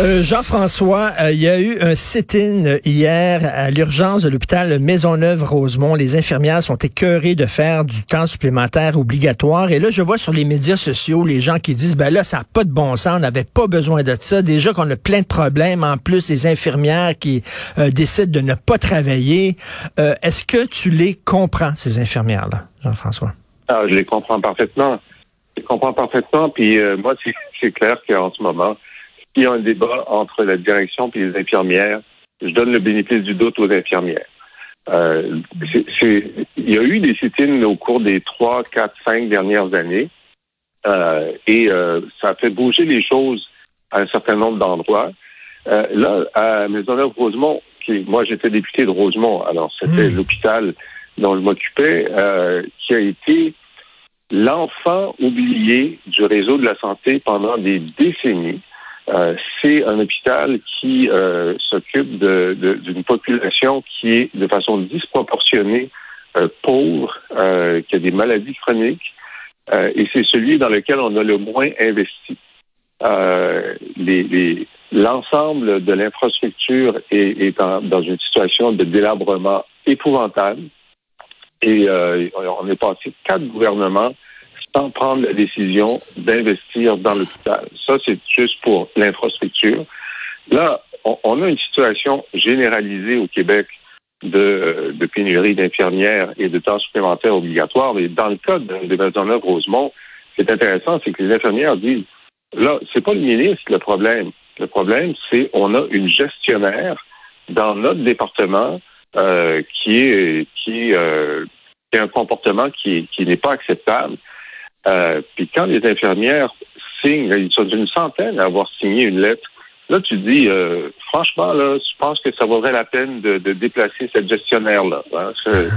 Euh, Jean-François, euh, il y a eu un sit-in hier à l'urgence de l'hôpital Maisonneuve-Rosemont. Les infirmières sont écœurées de faire du temps supplémentaire obligatoire. Et là, je vois sur les médias sociaux les gens qui disent, ben là, ça n'a pas de bon sens, on n'avait pas besoin de ça. Déjà qu'on a plein de problèmes, en plus des infirmières qui euh, décident de ne pas travailler. Est-ce que tu les comprends, ces infirmières-là, Jean-François? Ah, je les comprends parfaitement. Je les comprends parfaitement. Puis moi, c'est clair qu'en ce moment, il y a un débat entre la direction et les infirmières. Je donne le bénéfice du doute aux infirmières. Euh, il y a eu des sit-ins au cours des trois, quatre, cinq dernières années euh, et euh, ça a fait bouger les choses à un certain nombre d'endroits. Euh, là, à Maisonneuve-Rosemont, qui, moi j'étais député de Rosemont, alors c'était hmm. l'hôpital dont je m'occupais, qui a été l'enfant oublié du réseau de la santé pendant des décennies. Euh, c'est un hôpital qui euh, s'occupe d'une de, population qui est de façon disproportionnée euh, pauvre, qui a des maladies chroniques, et c'est celui dans lequel on a le moins investi. L'ensemble de l'infrastructure est, est dans une situation de délabrement épouvantable. Et on est passé quatre gouvernements sans prendre la décision d'investir dans l'hôpital. Ça, c'est juste pour l'infrastructure. Là, on, a une situation généralisée au Québec de, pénurie d'infirmières et de temps supplémentaires obligatoires. Et dans le cas de, de Maisonneuve-Rosemont, ce qui est intéressant, c'est que les infirmières disent, là, c'est pas le ministre le problème. Le problème, c'est on a une gestionnaire dans notre département euh, qui est qui, euh, qui a un comportement qui, qui n'est pas acceptable. Euh, puis quand les infirmières signent, ils sont une centaine à avoir signé une lettre. Là, tu dis, euh, franchement, là, je pense que ça vaudrait la peine de, déplacer cette gestionnaire-là. Hein, c'est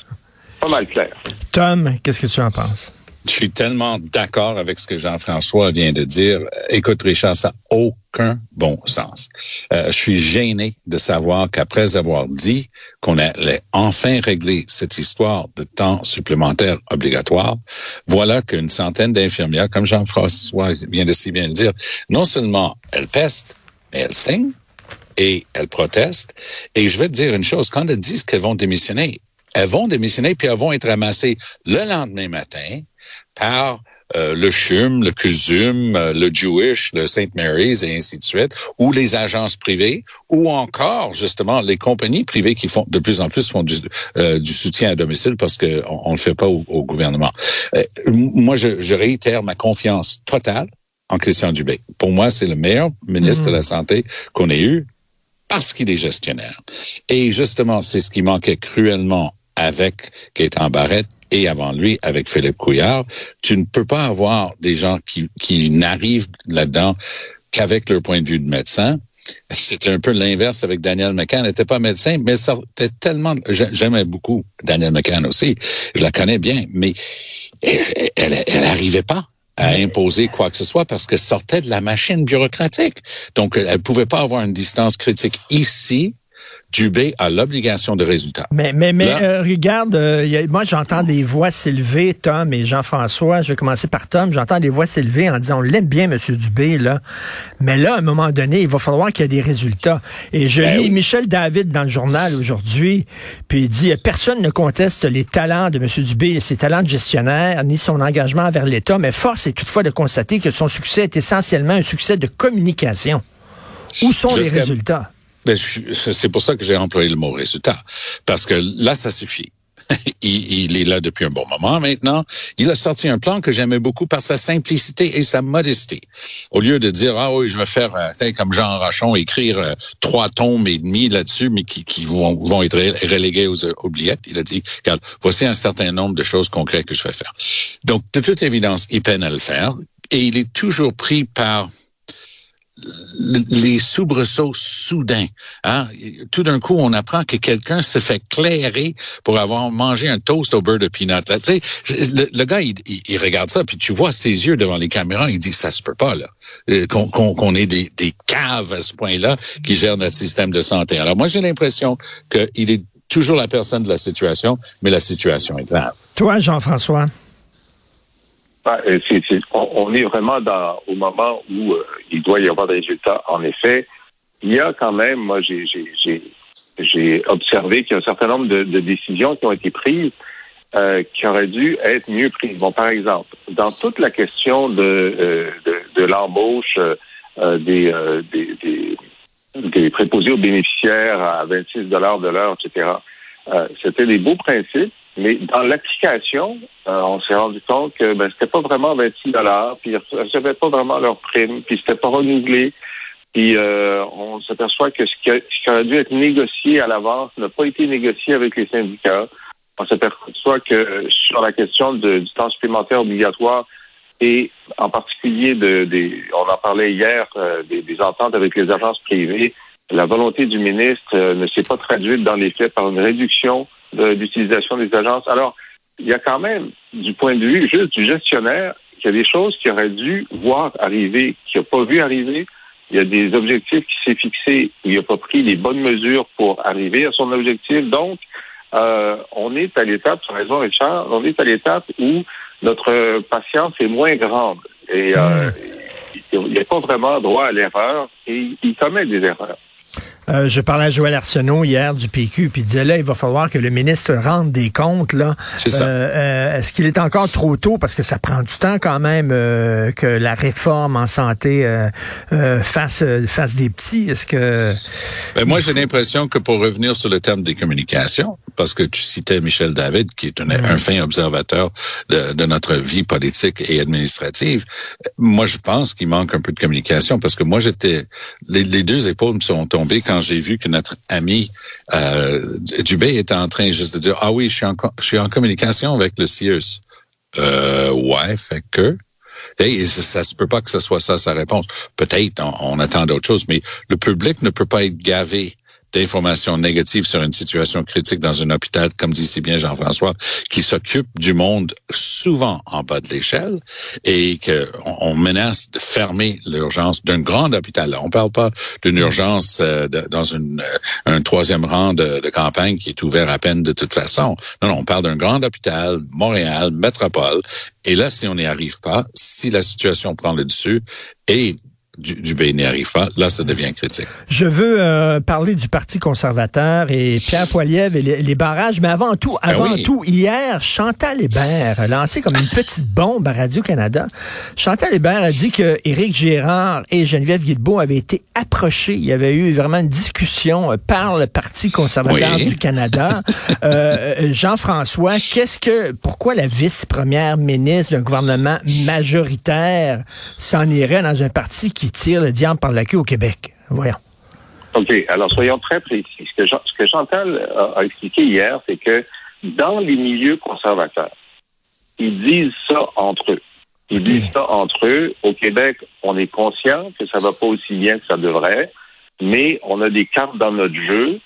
pas mal clair. Tom, qu'est-ce que tu en penses? Je suis tellement d'accord avec ce que Jean-François vient de dire. Écoute, Richard, ça n'a aucun bon sens. Euh, je suis gêné de savoir qu'après avoir dit qu'on allait enfin régler cette histoire de temps supplémentaire obligatoire, voilà qu'une centaine d'infirmières, comme Jean-François vient de si bien le dire, non seulement elles pestent, mais elles signent et elles protestent. Et je vais te dire une chose, quand elles disent qu'elles vont démissionner, elles vont démissionner puis elles vont être ramassées le lendemain matin par euh, le CHUM, le CUSUM, euh, le Jewish, le St. Mary's et ainsi de suite, ou les agences privées, ou encore justement les compagnies privées qui font de plus en plus font du, euh, du soutien à domicile parce qu'on on le fait pas au, gouvernement. moi, je, je, réitère ma confiance totale en Christian Dubé. Pour moi, c'est le meilleur ministre de la mm. Santé qu'on ait eu parce qu'il est gestionnaire. Et justement, c'est ce qui manquait cruellement avec Gaétan Barrette et avant lui avec Philippe Couillard. Tu ne peux pas avoir des gens qui, qui n'arrivent là-dedans qu'avec leur point de vue de médecin. C'était un peu l'inverse avec Daniel McCann. Elle n'était pas médecin, mais ça était tellement... J'aimais beaucoup Daniel McCann aussi. Je la connais bien, mais elle n'arrivait pas à imposer quoi que ce soit parce qu'elle sortait de la machine bureaucratique. Donc, elle pouvait pas avoir une distance critique ici Dubé a l'obligation de résultat. Mais, mais, mais euh, regarde, euh, moi j'entends des voix s'élever, Tom et Jean-François. Je vais commencer par Tom. J'entends des voix s'élever en disant on l'aime bien, M. Dubé, là. Mais là, à un moment donné, il va falloir qu'il y ait des résultats. Et je ben lis Michel David dans le journal aujourd'hui, puis il dit personne ne conteste les talents de M. Dubé, ses talents de gestionnaire, ni son engagement envers l'État, mais force est toutefois de constater que son succès est essentiellement un succès de communication. Où sont les résultats? Ben, c'est pour ça que j'ai employé le mot résultat. Parce que là, ça suffit. il, est là depuis un bon moment maintenant. Il a sorti un plan que j'aimais beaucoup par sa simplicité et sa modestie. Au lieu de dire, ah oui, je vais faire, euh, comme Jean Rachon, écrire euh, trois tomes et demi là-dessus, mais qui, qui vont, vont, être relégués aux oubliettes, il a dit, regarde, voici un certain nombre de choses concrètes que je vais faire. Donc, de toute évidence, il peine à le faire et il est toujours pris par les soubresauts soudains. Hein? Tout d'un coup, on apprend que quelqu'un s'est fait clairer pour avoir mangé un toast au beurre de peanut. Tu sais, le, gars, il, il, regarde ça, puis tu vois ses yeux devant les caméras, il dit, ça se peut pas, là, euh, qu'on qu ait des, des caves à ce point-là qui gèrent notre système de santé. Alors moi, j'ai l'impression qu'il est toujours la personne de la situation, mais la situation est grave. Toi, Jean-François? Ben, on, est vraiment dans, au moment où euh, il doit y avoir des résultats. En effet, il y a quand même, moi, j'ai observé qu'il y a un certain nombre de, décisions qui ont été prises euh, qui auraient dû être mieux prises. Bon, par exemple, dans toute la question de, euh, de, de l'embauche des, des, des, préposés aux bénéficiaires à 26 dollars de l'heure, etc., c'était des beaux principes mais dans l'application, euh, on s'est rendu compte que ben, c'était pas vraiment 26 dollars, puis ils recevaient pas vraiment leur prime, puis c'était pas renouvelé. Puis euh, on s'aperçoit que ce qui, a, ce qui, dû être négocié à l'avance n'a pas été négocié avec les syndicats. On s'aperçoit que sur la question de, du temps supplémentaire obligatoire et en particulier de, des, on en parlait hier, euh, des, des, ententes avec les agences privées, la volonté du ministre ne s'est pas traduite dans les faits par une réduction d'utilisation des agences. Alors, il y a quand même, du point de vue juste du gestionnaire, qu'il y a des choses qu'il aurait dû voir arriver, qu'il n'a pas vu arriver. Il y a des objectifs qui s'est fixés où il n'a pas pris les bonnes mesures pour arriver à son objectif. Donc, euh, on est à l'étape, tu as raison Richard, on est à l'étape où notre patience est moins grande. Et euh, il n'y a pas vraiment droit à l'erreur et il commet des erreurs. Euh, je parlais à Joël Arsenault hier du PQ, puis il disait là, il va falloir que le ministre rende des comptes. Là. C'est ça. Euh, euh, est-ce qu'il est encore trop tôt? Parce que ça prend du temps quand même que la réforme en santé fasse fasse des petits. Est-ce que ben, moi j'ai l'impression que pour revenir sur le terme des communications, parce que tu citais Michel David, qui est un, un fin observateur de, de, notre vie politique et administrative, moi je pense qu'il manque un peu de communication parce que moi j'étais les, les deux épaules me sont tombées quand quand j'ai vu que notre ami euh, Dubé était en train juste de dire ah oui je suis en communication avec le CIUS. Euh, ouais, fait que Hey, ça, se peut pas que ce soit ça sa réponse. Peut-être on attend d'autres choses, mais le public ne peut pas être gavé d'informations négatives sur une situation critique dans un hôpital, comme dit si bien Jean-François, qui s'occupe du monde souvent en bas de l'échelle et qu'on on menace de fermer l'urgence d'un grand hôpital. On parle pas d'une urgence euh, dans une, euh, un troisième rang de, de, campagne qui est ouvert à peine de toute façon. Non, non, on parle d'un grand hôpital, Montréal, métropole. Et là, si on n'y arrive pas, si la situation prend le dessus et du, du pas, là, ça devient critique. Je veux euh, parler du Parti conservateur et Pierre Poilievre et les, barrages, mais avant tout, ben avant tout, hier, Chantal Hébert a lancé comme une petite bombe à Radio-Canada. Chantal Hébert a dit que Éric Gérard et Geneviève Guilbeault avaient été approchés. Il y avait eu vraiment une discussion euh, par le Parti conservateur du Canada. euh, Jean-François, qu'est-ce que, pourquoi la vice-première ministre d'un gouvernement majoritaire s'en irait dans un parti qui tire le diable par la queue au Québec. Voyons. OK. Alors, soyons très précis. Ce que, ce que Chantal a, expliqué hier, c'est que dans les milieux conservateurs, ils disent ça entre eux. Ils disent ça entre eux. Au Québec, on est conscient que ça va pas aussi bien que ça devrait, mais on a des cartes dans notre jeu.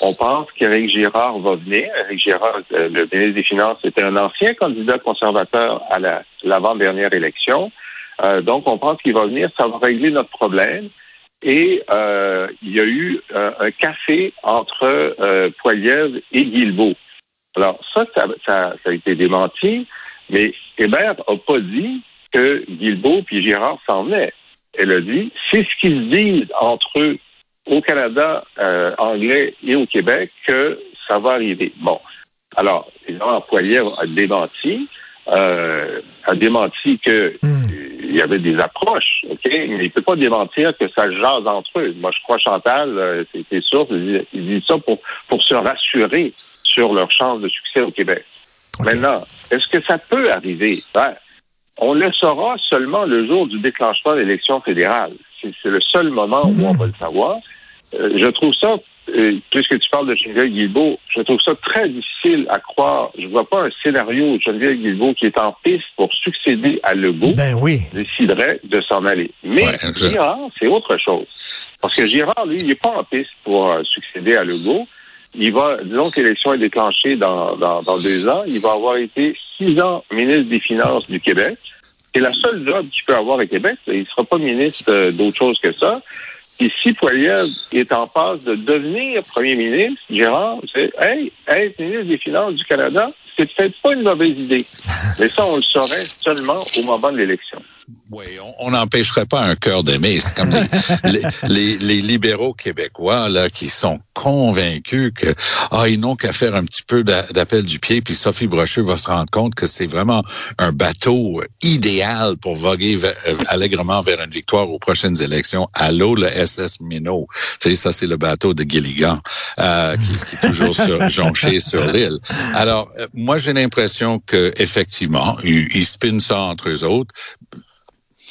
On pense qu'Éric Girard va venir. Éric Girard, euh, le ministre des Finances, était un ancien candidat conservateur à l'avant-dernière élection. Euh, donc, on pense qu'il va venir, ça va régler notre problème. Et euh, il y a eu euh, un café entre euh, Poilievre et Guilbeault. Alors, ça, ça, a été démenti, mais Hébert n'a pas dit que Guilbeault puis Girard s'en venaient. Elle a dit, c'est ce qu'ils disent entre eux au Canada anglais et au Québec que ça va arriver. Bon. Alors, évidemment, Poilievre a démenti, a démenti que hmm il y avait des approches, OK? Mais il ne peut pas démentir que ça jase entre eux. Moi, je crois, Chantal, euh, c'est sûr, ils disent ça pour, pour se rassurer sur leur chance de succès au Québec. Maintenant, est-ce que ça peut arriver? Ben, on le saura seulement le jour du déclenchement de l'élection fédérale. C'est le seul moment où on va le savoir. Euh, je trouve ça euh, puisque tu parles de Geneviève Guilbeault, je trouve ça très difficile à croire. Je vois pas un scénario où Geneviève Guilbeault qui est en piste pour succéder à Legault Ben oui. déciderait de s'en aller. Mais Ouais, je- Girard, c'est autre chose. Parce que Girard, lui, il n'est pas en piste pour euh, succéder à Legault. Il va, disons que l'élection est déclenchée dans, dans, dans deux ans, il va avoir été six ans ministre des Finances du Québec. C'est la seule job qu'il peut avoir au Québec. Il ne sera pas ministre euh, d'autre chose que ça. Si Poiliev est en passe de devenir premier ministre, Gérard, c'est Hey, être ministre des Finances du Canada, c'est peut-être pas une mauvaise idée. Mais ça, on le saurait seulement au moment de l'élection. Oui, on- n'empêcherait pas un cœur d'aimer. C'est comme les, les, les- les libéraux québécois là qui sont convaincus que ah ils n'ont qu'à faire un petit peu d'a- d'appel du pied, puis Sophie Brochu va se rendre compte que c'est vraiment un bateau idéal pour voguer euh, allègrement vers une victoire aux prochaines élections. Allô, le SS Minot. Tu sais, ça c'est le bateau de Gilligan euh, qui, qui est toujours sur, jonché sur l'île. Alors, euh, moi j'ai l'impression que effectivement, ils, ils spinent ça entre eux autres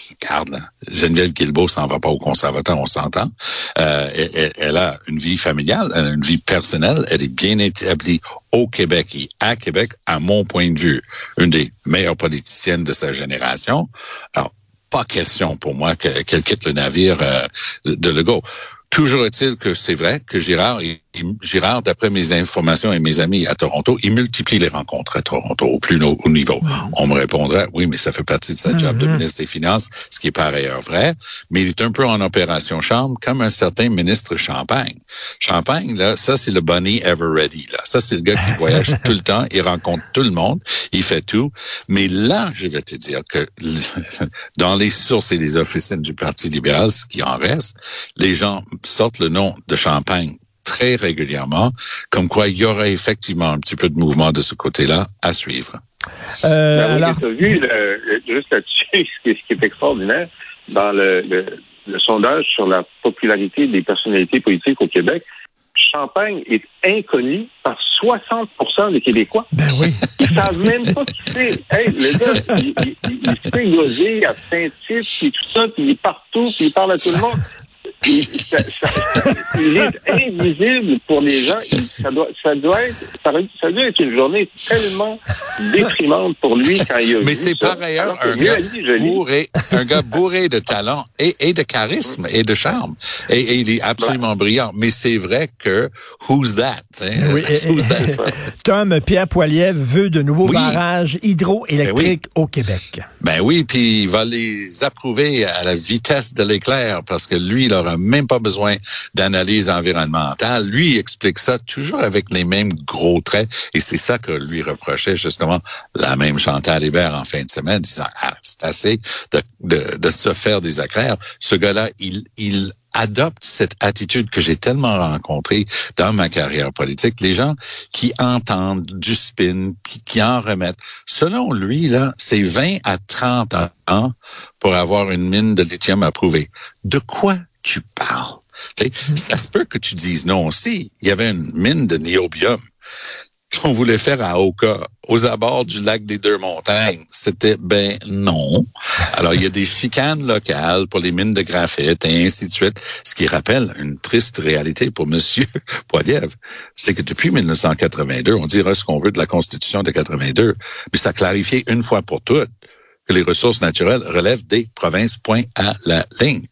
regarde, là, Geneviève Guilbeault s'en va pas au conservateur, on s'entend. Euh, elle, a une vie familiale, elle a une vie personnelle, elle est bien établie au Québec et à Québec, à mon point de vue, une des meilleures politiciennes de sa génération. Alors, pas question pour moi que- qu'elle quitte le navire euh, de Legault. Toujours est-il que c'est vrai que Girard, il- Girard, d'après mes informations et mes amis à Toronto, il multiplie les rencontres à Toronto au plus haut niveau. On me répondrait, oui, mais ça fait partie de sa job de ministre des Finances, ce qui est par ailleurs vrai, mais il est un peu en opération chambre comme un certain ministre Champagne. Champagne, là, ça, c'est le bunny ever ready, là. Ça, c'est le gars qui voyage tout le temps, il rencontre tout le monde, il fait tout. Mais là, je vais te dire que dans les sources et les officines du Parti libéral, ce qui en reste, les gens sortent le nom de Champagne très régulièrement, comme quoi il y aurait effectivement un petit peu de mouvement de ce côté-là à suivre. Euh, Ben alors, tu as vu, le- le- juste là-dessus, ce qui, est- extraordinaire, dans le, le, le sondage sur la popularité des personnalités politiques au Québec, Champagne est inconnu par 60% des Québécois. ben oui. Ils savent même pas qui c'est. Hey, le gars, il, il, il, il se fait gauger à Saint-Tite, puis tout ça, puis il est partout, puis il parle à tout le monde. Il, ça- ça- il est invisible pour les gens. Ça, doit, ça, doit être, ça, doit- être une journée tellement déprimante pour lui quand il a Mais c'est par ailleurs un gars bourré, un gars bourré de talent et, et de charisme et de charme. Et, et il est absolument brillant. Mais c'est vrai que who's that? hein? Oui, et- Who's that? Tom Pierre Poilievre veut de nouveaux Oui. barrages hydroélectriques au Québec. Ben oui, puis il va les approuver à la vitesse de l'éclair parce que lui, il même pas besoin d'analyse environnementale. Lui, explique ça toujours avec les mêmes gros traits et c'est ça que lui reprochait justement la même Chantal Hébert en fin de semaine, disant ah, c'est assez de, de, se faire des accraires. Ce gars-là, il, il adopte cette attitude que j'ai tellement rencontrée dans ma carrière politique. Les gens qui entendent du spin, qui, qui en remettent. Selon lui, là, c'est 20 à 30 ans pour avoir une mine de lithium approuvée. De quoi tu parles? Tu sais, Ça se peut que tu dises non aussi. Il y avait une mine de niobium qu'on voulait faire à Oka, aux abords du lac des Deux Montagnes. C'était ben non. Alors, il y a des chicanes locales pour les mines de graphite et ainsi de suite. Ce qui rappelle une triste réalité pour Monsieur Poiliev, c'est que depuis 1982, on dira ce qu'on veut de la Constitution de 82, mais ça clarifié une fois pour toutes les ressources naturelles relèvent des provinces, point à la ligne.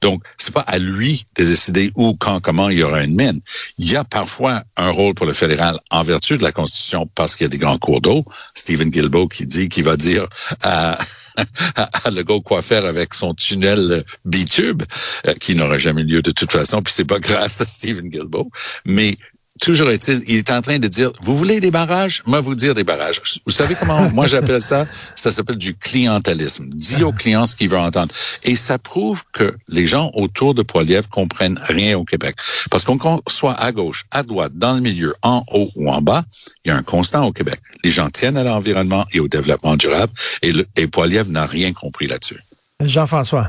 Donc, c'est pas à lui de décider où, quand, comment il y aura une mine. Il y a parfois un rôle pour le fédéral en vertu de la Constitution parce qu'il y a des grands cours d'eau. Stephen Guilbeault qui dit, qui va dire à, à, à Legault quoi faire avec son tunnel bitube, euh, qui n'aura jamais lieu de toute façon, puis c'est pas grâce à Stephen Guilbeault. Mais Toujours est-il, il est en train de dire, vous voulez des barrages? Moi, vous dire des barrages. Vous savez comment moi j'appelle ça? Ça s'appelle du clientélisme. Dis au client ce qu'il veut entendre. Et ça prouve que les gens autour de Poiliev comprennent rien au Québec. Parce qu'on soit à gauche, à droite, dans le milieu, en haut ou en bas, il y a un constant au Québec. Les gens tiennent à l'environnement et au développement durable et, le, et Poiliev n'a rien compris là-dessus. Jean-François.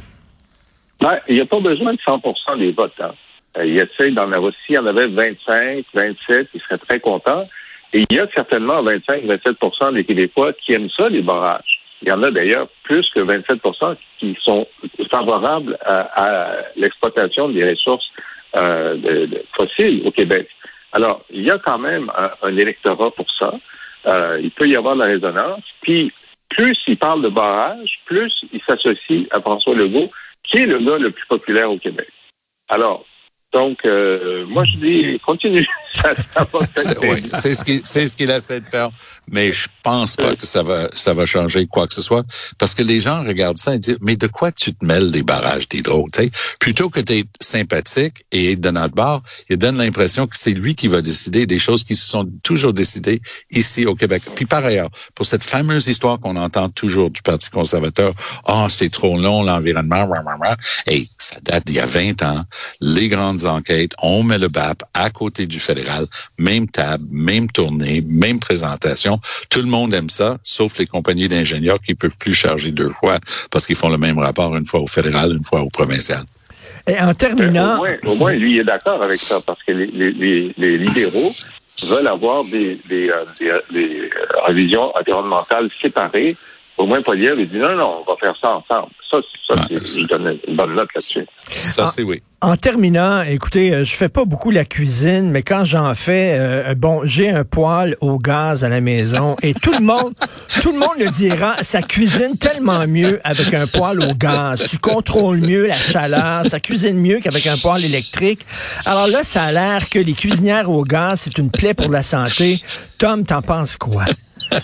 Ben, il n'y a pas besoin de 100 des votes. Hein. Euh, il d'en avoir, s'il y en avait 25, 27, il serait très content. Et il y a certainement 25, 27% des Québécois qui aiment ça, les barrages. Il y en a d'ailleurs plus que 27% qui sont favorables à, l'exploitation des ressources euh, fossiles au Québec. Alors, il y a quand même un, un électorat pour ça. Euh, il peut y avoir de la résonance. Puis, plus il parle de barrage, plus il s'associe à François Legault, qui est le gars le plus populaire au Québec. Alors, donc, euh, moi, je dis, continue. C'est ce qu'il ce essaie de faire, mais je pense pas que ça va ça va changer quoi que ce soit parce que les gens regardent ça et disent mais de quoi tu te mêles des barrages d'hydro, Plutôt que d'être sympathique et être de notre bord, il donne l'impression que c'est lui qui va décider des choses qui se sont toujours décidées ici au Québec. Puis par ailleurs, pour cette fameuse histoire qu'on entend toujours du Parti conservateur, ah c'est trop long l'environnement. Hey, ça date d'il y a 20 ans. Les grandes enquêtes, on met le BAP à côté du fédéral, même table, même tournée, même présentation. Tout le monde aime ça, sauf les compagnies d'ingénieurs qui peuvent plus charger deux fois parce qu'ils font le même rapport une fois au fédéral, une fois au provincial. Et en au, terminant, moins, au moins, lui, il est d'accord avec ça, parce que les, les, les, les libéraux veulent avoir des, des, euh, des, euh, des, euh, révisions environnementales séparées. Au moins, Poliev, il dit non, non, on va faire ça ensemble. Ça, ça Ouais. c'est, il donne une bonne note là-dessus. Ça, c'est oui. En terminant, écoutez, euh, je fais pas beaucoup la cuisine, mais quand j'en fais, euh, bon, j'ai un poêle au gaz à la maison et tout le monde, tout le monde le dira, ça cuisine tellement mieux avec un poêle au gaz. Tu contrôles mieux la chaleur, ça cuisine mieux qu'avec un poêle électrique. Alors là, ça a l'air que les cuisinières au gaz, c'est une plaie pour la santé. Tom, t'en penses quoi?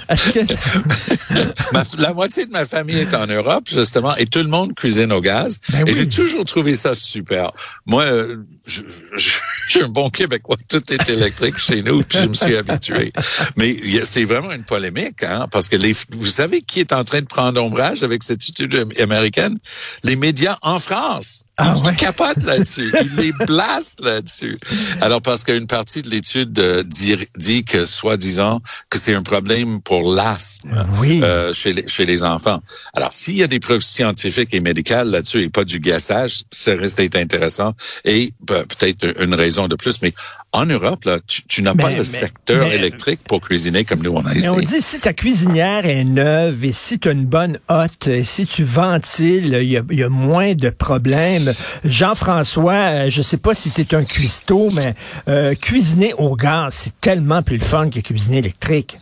Est-ce que... Ma- la moitié de ma famille est en Europe, justement, et tout le monde cuisine au gaz. Ben et oui. j'ai toujours trouvé ça super. Moi, euh, je, je, je suis un bon Québécois. Tout est électrique chez nous, puis je me suis habitué. Mais c'est vraiment une polémique, hein, parce que les, vous savez qui est en train de prendre ombrage avec cette étude américaine? Les médias en France. Ah ouais? Ils capotent là-dessus. Ils les blastent là-dessus. Alors, parce qu'une partie de l'étude euh, dit, dit que, soi-disant, que c'est un problème pour l'asthme Oui. euh, chez, les, chez les enfants. Alors, s'il y a des preuves scientifiques et médicales là-dessus et pas du gassage, ça risque d'être intéressant et pe- peut-être une raison de plus. Mais en Europe, là, tu, tu n'as pas Mais- le mais- secteur mais- électrique pour cuisiner comme nous on a Mais ici. on dit si ta cuisinière est neuve et si tu as une bonne hotte, et si tu ventiles, il y il y a moins de problèmes. Jean-François, euh, je sais pas si tu es un cuistot, mais euh, cuisiner au gaz, c'est tellement plus le fun que cuisiner électrique.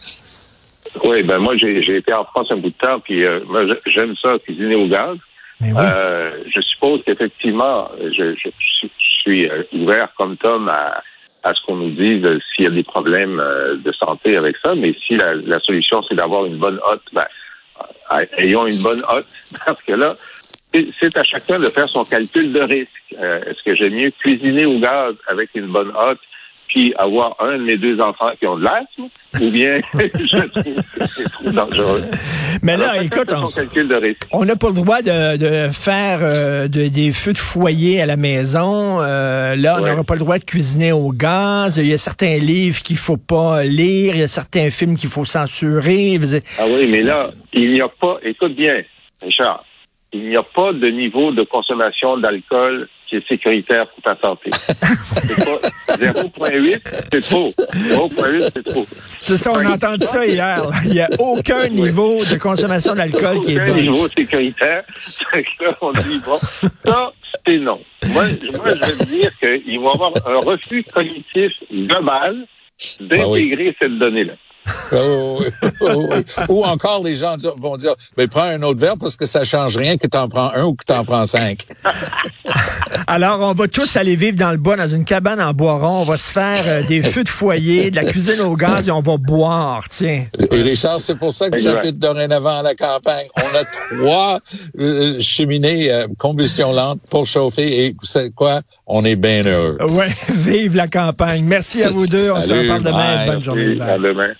Oui, ben moi, j'ai, été en France un bout de temps, puis euh, j'aime ça, cuisiner au gaz. Mais oui. Euh, je suppose qu'effectivement, je, je, je suis ouvert comme Tom à, à ce qu'on nous dise s'il y a des problèmes de santé avec ça, mais si la, la solution c'est d'avoir une bonne hotte, ben, ayons une bonne hotte, parce que là, c'est- à chacun de faire son calcul de risque. Euh, Est-ce que j'aime mieux cuisiner au gaz avec une bonne hotte, puis avoir un de mes deux enfants qui ont de l'asthme, ou bien je trouve que c'est trop dangereux. mais là, Alors, écoute, on- n'a pas le droit de, de faire euh, de- des feux de foyer à la maison. Euh, là, on Ouais. n'aura pas le droit de cuisiner au gaz. Il y a certains livres qu'il faut pas lire. Il y a certains films qu'il faut censurer. Ah oui, mais là, il n'y a pas, écoute bien, Richard, il n'y a pas de niveau de consommation d'alcool qui est sécuritaire pour ta santé. C'est pas 0.8, c'est trop. 0.8, c'est trop. C'est ça, on a entendu ça hier. là. Il n'y a aucun niveau de consommation d'alcool qui est Aucun bon. niveau sécuritaire. Fait que là, on dit, bon, ça, c'est non. Moi, je- moi, je veux dire qu'il va y avoir un refus cognitif global d'intégrer cette donnée-là. Oh, oui, oh, oui. Ou encore, les gens vont dire, ben, prends un autre verre parce que ça change rien que tu en prends un ou que tu en prends cinq. Alors, on va tous aller vivre dans le bois, dans une cabane en bois rond. On va se faire euh, des feux de foyer, de la cuisine au gaz et on va boire, tiens. Et Richard, c'est pour ça que j'habite dorénavant à la campagne. On a trois euh, cheminées euh, combustion lente pour chauffer et vous savez quoi? On est bien heureux. Ouais, vive la campagne. Merci à vous deux. On se reparle demain. bye. Bonne journée. À demain.